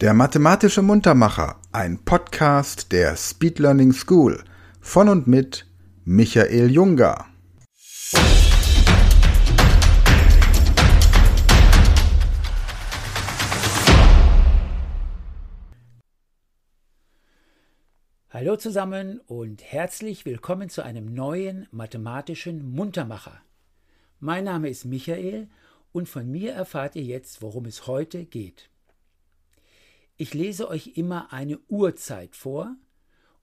Der mathematische Muntermacher, ein Podcast der Speed Learning School von und mit Michael Junger. Hallo zusammen und herzlich willkommen zu einem neuen mathematischen Muntermacher. Mein Name ist Michael und von mir erfahrt ihr jetzt, worum es heute geht. Ich lese euch immer eine Uhrzeit vor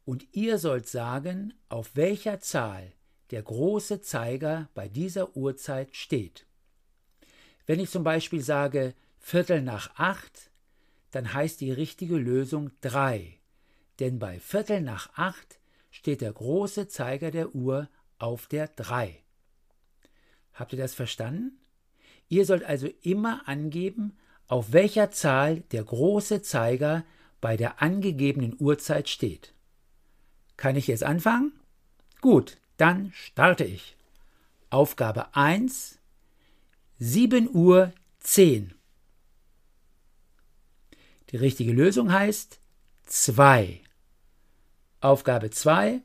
und ihr sollt sagen, auf welcher Zahl der große Zeiger bei dieser Uhrzeit steht. Wenn ich zum Beispiel sage Viertel nach acht, dann heißt die richtige Lösung drei, denn bei Viertel nach acht steht der große Zeiger der Uhr auf der drei. Habt ihr das verstanden? Ihr sollt also immer angeben, auf welcher Zahl der große Zeiger bei der angegebenen Uhrzeit steht. Kann ich jetzt anfangen? Gut, dann starte ich. Aufgabe 1 7 Uhr 10. Die richtige Lösung heißt 2. Aufgabe 2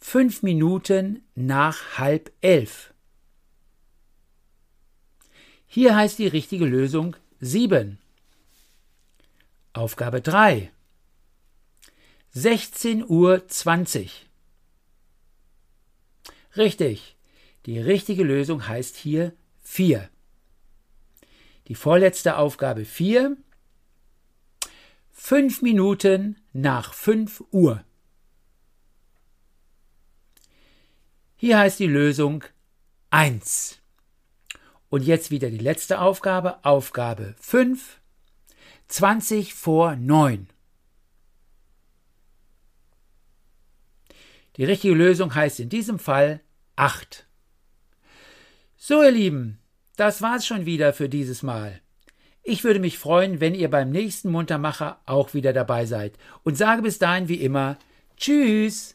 5 Minuten nach halb elf. Hier heißt die richtige Lösung 7. Aufgabe 3. 16 Uhr 20. Richtig. Die richtige Lösung heißt hier 4. Die vorletzte Aufgabe 4. 5 Minuten nach 5 Uhr. Hier heißt die Lösung 1. Und jetzt wieder die letzte Aufgabe, Aufgabe 5, 20 vor 9. Die richtige Lösung heißt in diesem Fall 8. So, ihr Lieben, das war's schon wieder für dieses Mal. Ich würde mich freuen, wenn ihr beim nächsten Muntermacher auch wieder dabei seid und sage bis dahin wie immer Tschüss.